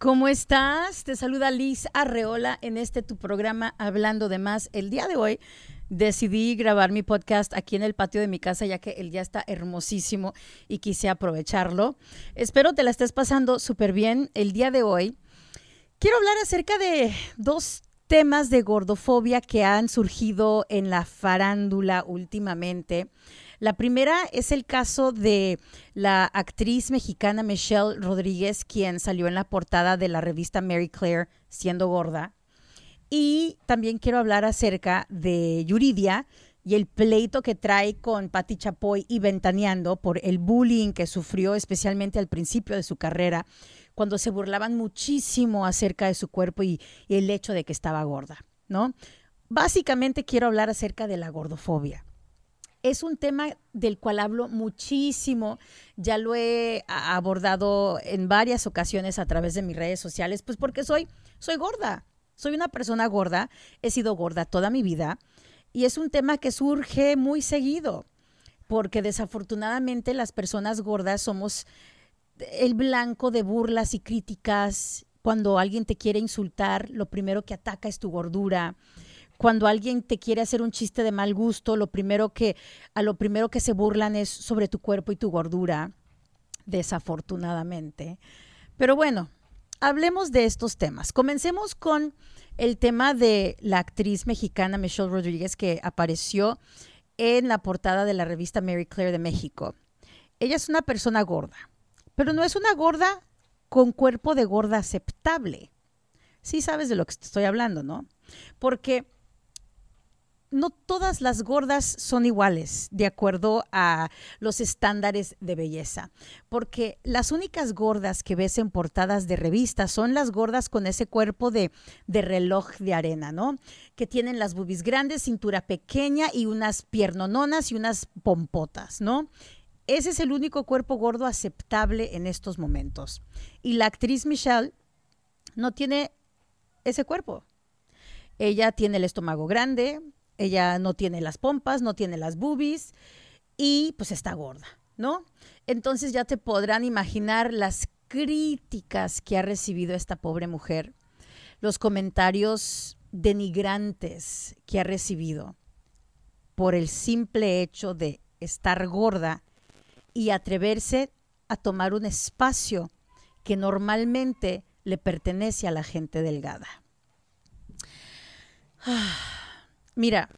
¿Cómo estás? Te saluda Liz Arreola en este tu programa Hablando de Más. El día de hoy decidí grabar mi podcast aquí en el patio de mi casa ya que el día está hermosísimo y quise aprovecharlo. Espero te la estés pasando súper bien. El día de hoy quiero hablar acerca de dos temas de gordofobia que han surgido en la farándula últimamente. La primera es el caso de la actriz mexicana Michelle Rodríguez, quien salió en la portada de la revista Mary Claire siendo gorda. Y también quiero hablar acerca de Yuridia y el pleito que trae con Patti Chapoy y Ventaneando por el bullying que sufrió especialmente al principio de su carrera cuando se burlaban muchísimo acerca de su cuerpo y, el hecho de que estaba gorda, ¿no? Básicamente quiero hablar acerca de la gordofobia. Es un tema del cual hablo muchísimo, ya lo he abordado en varias ocasiones a través de mis redes sociales, pues porque soy, soy gorda, soy una persona gorda, he sido gorda toda mi vida y es un tema que surge muy seguido, porque desafortunadamente las personas gordas somos el blanco de burlas y críticas. Cuando alguien te quiere insultar, lo primero que ataca es tu gordura. Cuando alguien te quiere hacer un chiste de mal gusto, lo primero que a lo primero que se burlan es sobre tu cuerpo y tu gordura, desafortunadamente. Pero bueno, hablemos de estos temas. Comencemos con el tema de la actriz mexicana Michelle Rodríguez que apareció en la portada de la revista Mary Claire de México. Ella es una persona gorda pero no es una gorda con cuerpo de gorda aceptable. Sí sabes de lo que estoy hablando, ¿no? Porque no todas las gordas son iguales de acuerdo a los estándares de belleza, porque las únicas gordas que ves en portadas de revistas son las gordas con ese cuerpo de, de reloj de arena, ¿no? Que tienen las bubis grandes, cintura pequeña y unas piernononas y unas pompotas, ¿no? Ese es el único cuerpo gordo aceptable en estos momentos. Y la actriz Michelle no tiene ese cuerpo. Ella tiene el estómago grande, ella no tiene las pompas, no tiene las boobies y pues está gorda, ¿no? Entonces ya te podrán imaginar las críticas que ha recibido esta pobre mujer, los comentarios denigrantes que ha recibido por el simple hecho de estar gorda y atreverse a tomar un espacio que normalmente le pertenece a la gente delgada. Mira,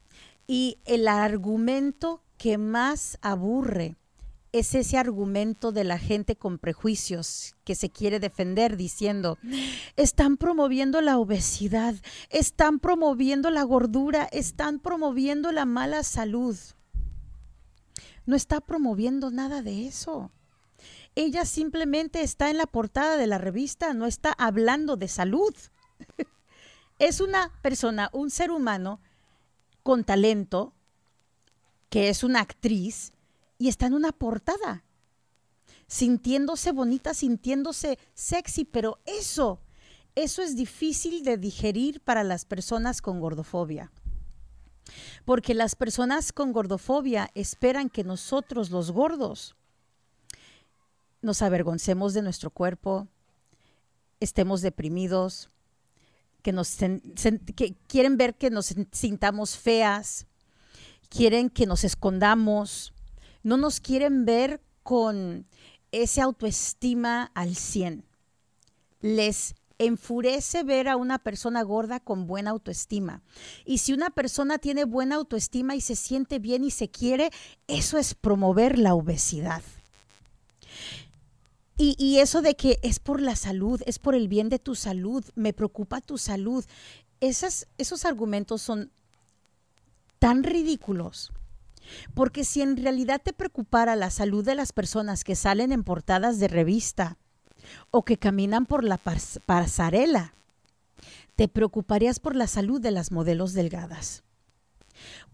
y el argumento que más aburre es ese argumento de la gente con prejuicios que se quiere defender diciendo, están promoviendo la obesidad, están promoviendo la gordura, están promoviendo la mala salud no está promoviendo nada de eso. Ella simplemente está en la portada de la revista, no está hablando de salud. es una persona, un ser humano con talento, que es una actriz, y está en una portada, sintiéndose bonita, sintiéndose sexy, pero eso, eso es difícil de digerir para las personas con gordofobia. Porque las personas con gordofobia esperan que nosotros los gordos nos avergoncemos de nuestro cuerpo, estemos deprimidos, que nos que quieren ver que nos sintamos feas, quieren que nos escondamos, no nos quieren ver con ese autoestima al 100. Les enfurece ver a una persona gorda con buena autoestima. Y si una persona tiene buena autoestima y se siente bien y se quiere, eso es promover la obesidad. Y, eso de que es por la salud, es por el bien de tu salud, me preocupa tu salud. Esas, esos argumentos son tan ridículos. Porque si en realidad te preocupara la salud de las personas que salen en portadas de revista, o que caminan por la pasarela. Te preocuparías por la salud de las modelos delgadas.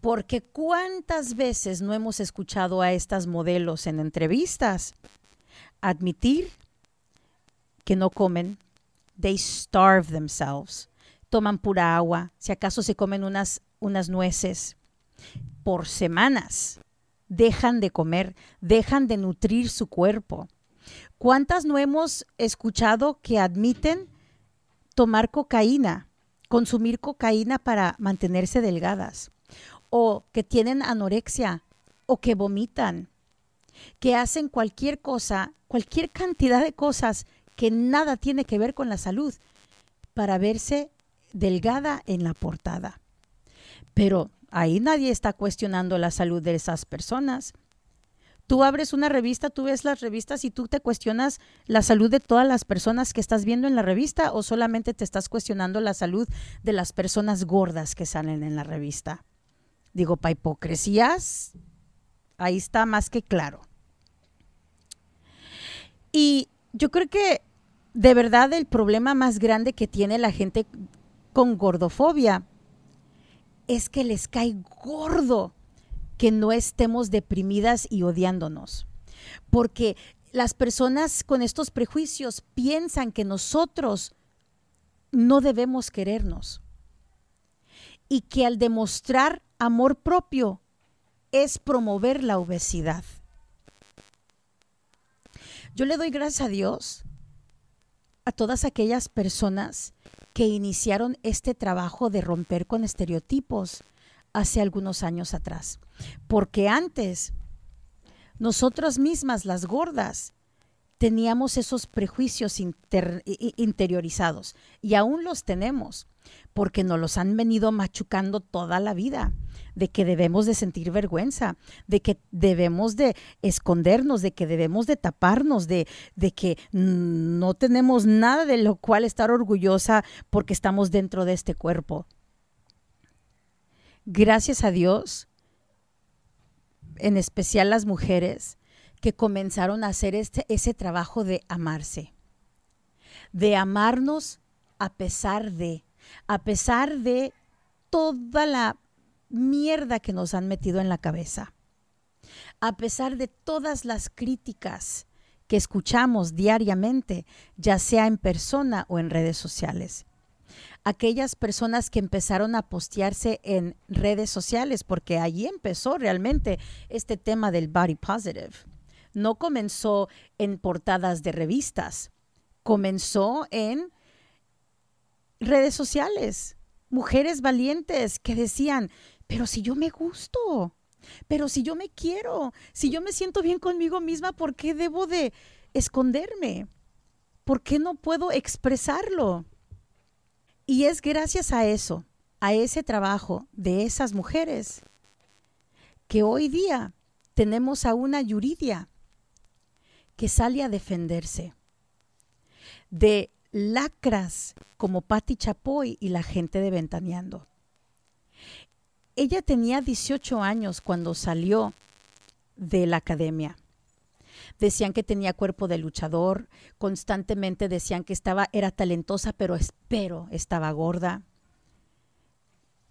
Porque cuántas veces no hemos escuchado a estas modelos en entrevistas admitir que no comen, they starve themselves, toman pura agua, si acaso se comen unas, unas nueces por semanas, dejan de comer, dejan de nutrir su cuerpo. ¿Cuántas no hemos escuchado que admiten tomar cocaína, consumir cocaína para mantenerse delgadas, o que tienen anorexia, o que vomitan, que hacen cualquier cosa, cualquier cantidad de cosas que nada tiene que ver con la salud para verse delgada en la portada. Pero ahí nadie está cuestionando la salud de esas personas. Tú abres una revista, tú ves las revistas y tú te cuestionas la salud de todas las personas que estás viendo en la revista o solamente te estás cuestionando la salud de las personas gordas que salen en la revista. Digo, para hipocresías, ahí está más que claro. Y yo creo que de verdad el problema más grande que tiene la gente con gordofobia es que les cae gordo que no estemos deprimidas y odiándonos. Porque las personas con estos prejuicios piensan que nosotros no debemos querernos. Y que al demostrar amor propio es promover la obesidad. Yo le doy gracias a Dios a todas aquellas personas que iniciaron este trabajo de romper con estereotipos hace algunos años atrás. Porque antes, nosotras mismas, las gordas, teníamos esos prejuicios interiorizados y aún los tenemos porque nos los han venido machucando toda la vida, de que debemos de sentir vergüenza, de que debemos de escondernos, de que debemos de taparnos, de, de que no tenemos nada de lo cual estar orgullosa porque estamos dentro de este cuerpo. Gracias a Dios, en especial las mujeres, que comenzaron a hacer este, ese trabajo de amarse, de amarnos a pesar de, a pesar de toda la mierda que nos han metido en la cabeza, a pesar de todas las críticas que escuchamos diariamente, ya sea en persona o en redes sociales aquellas personas que empezaron a postearse en redes sociales, porque allí empezó realmente este tema del body positive. No comenzó en portadas de revistas, comenzó en redes sociales. Mujeres valientes que decían, pero si yo me gusto, pero si yo me quiero, si yo me siento bien conmigo misma, ¿por qué debo de esconderme? ¿Por qué no puedo expresarlo? Y es gracias a eso, a ese trabajo de esas mujeres, que hoy día tenemos a una Yuridia que sale a defenderse de lacras como Patti Chapoy y la gente de Ventaneando. Ella tenía 18 años cuando salió de la academia decían que tenía cuerpo de luchador, constantemente decían que estaba, era talentosa, pero espero estaba gorda.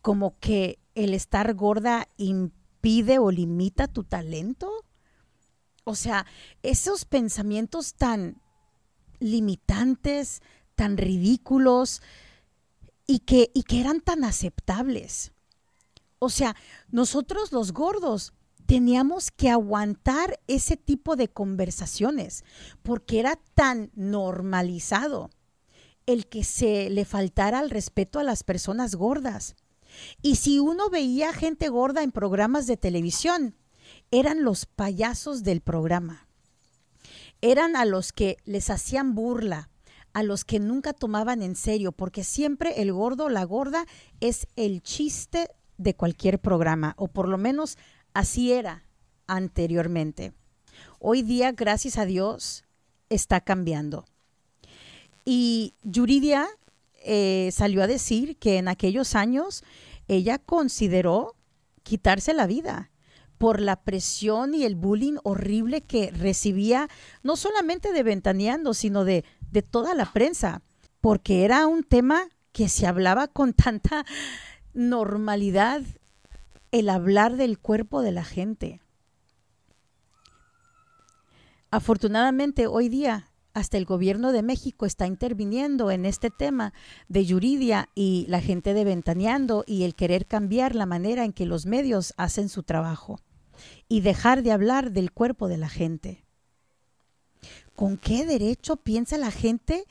Como que el estar gorda impide o limita tu talento. O sea, esos pensamientos tan limitantes, tan ridículos y que, y que eran tan aceptables. O sea, nosotros los gordos teníamos que aguantar ese tipo de conversaciones porque era tan normalizado el que se le faltara el respeto a las personas gordas. Y si uno veía gente gorda en programas de televisión, eran los payasos del programa. Eran a los que les hacían burla, a los que nunca tomaban en serio, porque siempre el gordo o la gorda es el chiste de cualquier programa, o por lo menos Así era anteriormente. Hoy día, gracias a Dios, está cambiando. Y Yuridia eh, salió a decir que en aquellos años ella consideró quitarse la vida por la presión y el bullying horrible que recibía, no solamente de Ventaneando, sino de, de toda la prensa, porque era un tema que se hablaba con tanta normalidad el hablar del cuerpo de la gente. Afortunadamente hoy día hasta el gobierno de México está interviniendo en este tema de Yuridia y la gente de Ventaneando y el querer cambiar la manera en que los medios hacen su trabajo y dejar de hablar del cuerpo de la gente. ¿Con qué derecho piensa la gente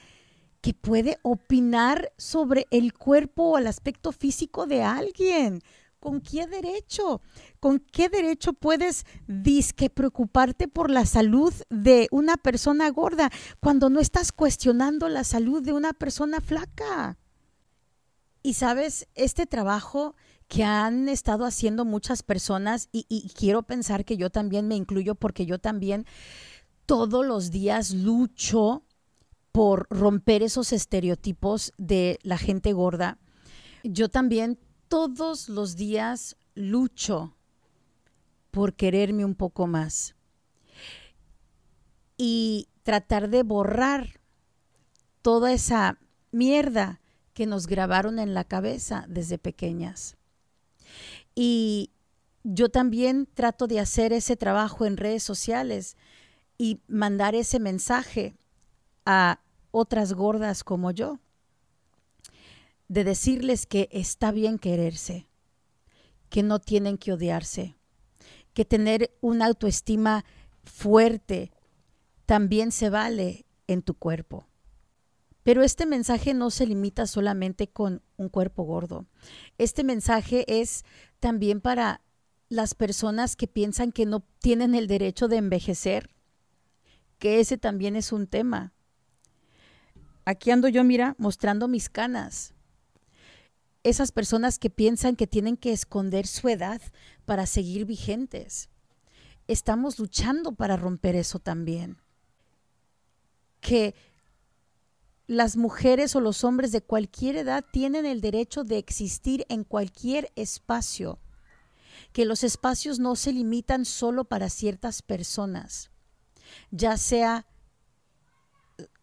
que puede opinar sobre el cuerpo o el aspecto físico de alguien. ¿Con qué derecho? ¿Con qué derecho puedes disque preocuparte por la salud de una persona gorda cuando no estás cuestionando la salud de una persona flaca? Y sabes, este trabajo que han estado haciendo muchas personas, y, y, quiero pensar que yo también me incluyo porque yo también todos los días lucho por romper esos estereotipos de la gente gorda. Yo también todos los días lucho por quererme un poco más y tratar de borrar toda esa mierda que nos grabaron en la cabeza desde pequeñas. Y yo también trato de hacer ese trabajo en redes sociales y mandar ese mensaje a otras gordas como yo de decirles que está bien quererse, que no tienen que odiarse, que tener una autoestima fuerte también se vale en tu cuerpo. Pero este mensaje no se limita solamente con un cuerpo gordo. Este mensaje es también para las personas que piensan que no tienen el derecho de envejecer, que ese también es un tema. Aquí ando yo, mira, mostrando mis canas esas personas que piensan que tienen que esconder su edad para seguir vigentes. Estamos luchando para romper eso también. Que las mujeres o los hombres de cualquier edad tienen el derecho de existir en cualquier espacio. Que los espacios no se limitan solo para ciertas personas, ya sea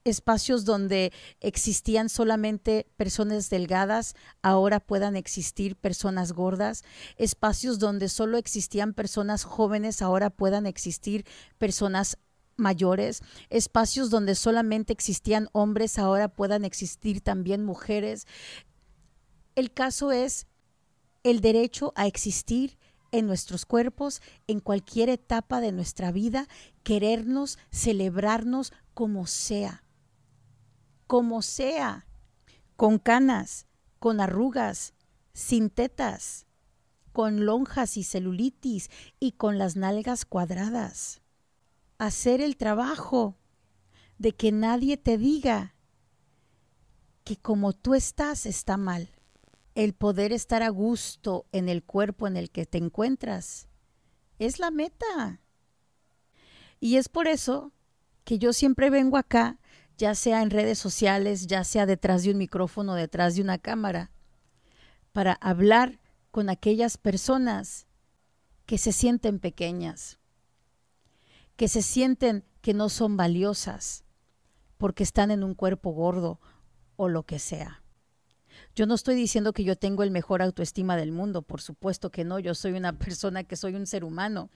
espacios donde existían solamente personas delgadas, ahora puedan existir personas gordas, espacios donde solo existían personas jóvenes, ahora puedan existir personas mayores, espacios donde solamente existían hombres, ahora puedan existir también mujeres. El caso es el derecho a existir en nuestros cuerpos, en cualquier etapa de nuestra vida, querernos, celebrarnos como sea como sea, con canas, con arrugas, sin tetas, con lonjas y celulitis y con las nalgas cuadradas. Hacer el trabajo de que nadie te diga que como tú estás está mal. El poder estar a gusto en el cuerpo en el que te encuentras es la meta. Y es por eso que yo siempre vengo acá ya sea en redes sociales, ya sea detrás de un micrófono, detrás de una cámara, para hablar con aquellas personas que se sienten pequeñas, que se sienten que no son valiosas porque están en un cuerpo gordo o lo que sea. Yo no estoy diciendo que yo tengo el mejor autoestima del mundo, por supuesto que no, yo soy una persona que soy un ser humano.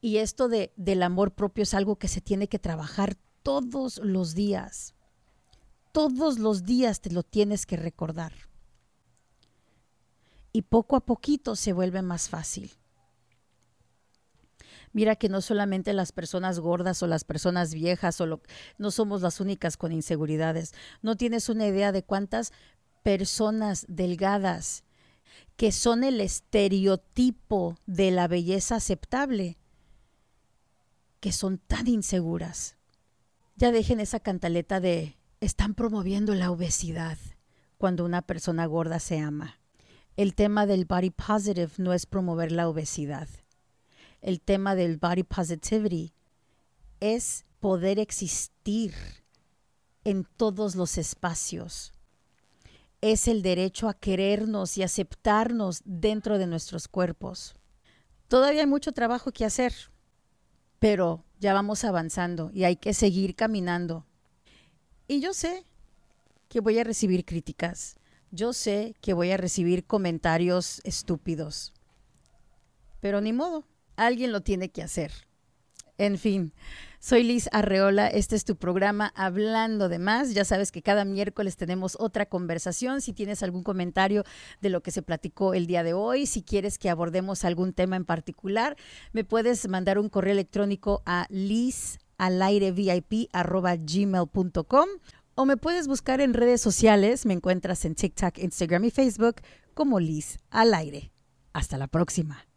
Y esto de, del amor propio es algo que se tiene que trabajar todos los días. Todos los días te lo tienes que recordar. Y poco a poquito se vuelve más fácil. Mira que no solamente las personas gordas o las personas viejas o no somos las únicas con inseguridades. No tienes una idea de cuántas personas delgadas que son el estereotipo de la belleza aceptable, que son tan inseguras. Ya dejen esa cantaleta de están promoviendo la obesidad cuando una persona gorda se ama. El tema del body positive no es promover la obesidad. El tema del body positivity es poder existir en todos los espacios. Es el derecho a querernos y aceptarnos dentro de nuestros cuerpos. Todavía hay mucho trabajo que hacer, pero ya vamos avanzando y hay que seguir caminando. Y yo sé que voy a recibir críticas, yo sé que voy a recibir comentarios estúpidos, pero ni modo, alguien lo tiene que hacer. En fin, soy Liz Arreola, este es tu programa Hablando de más. Ya sabes que cada miércoles tenemos otra conversación. Si tienes algún comentario de lo que se platicó el día de hoy, si quieres que abordemos algún tema en particular, me puedes mandar un correo electrónico a liz o me puedes buscar en redes sociales. Me encuentras en TikTok, Instagram y Facebook como Liz al aire. Hasta la próxima.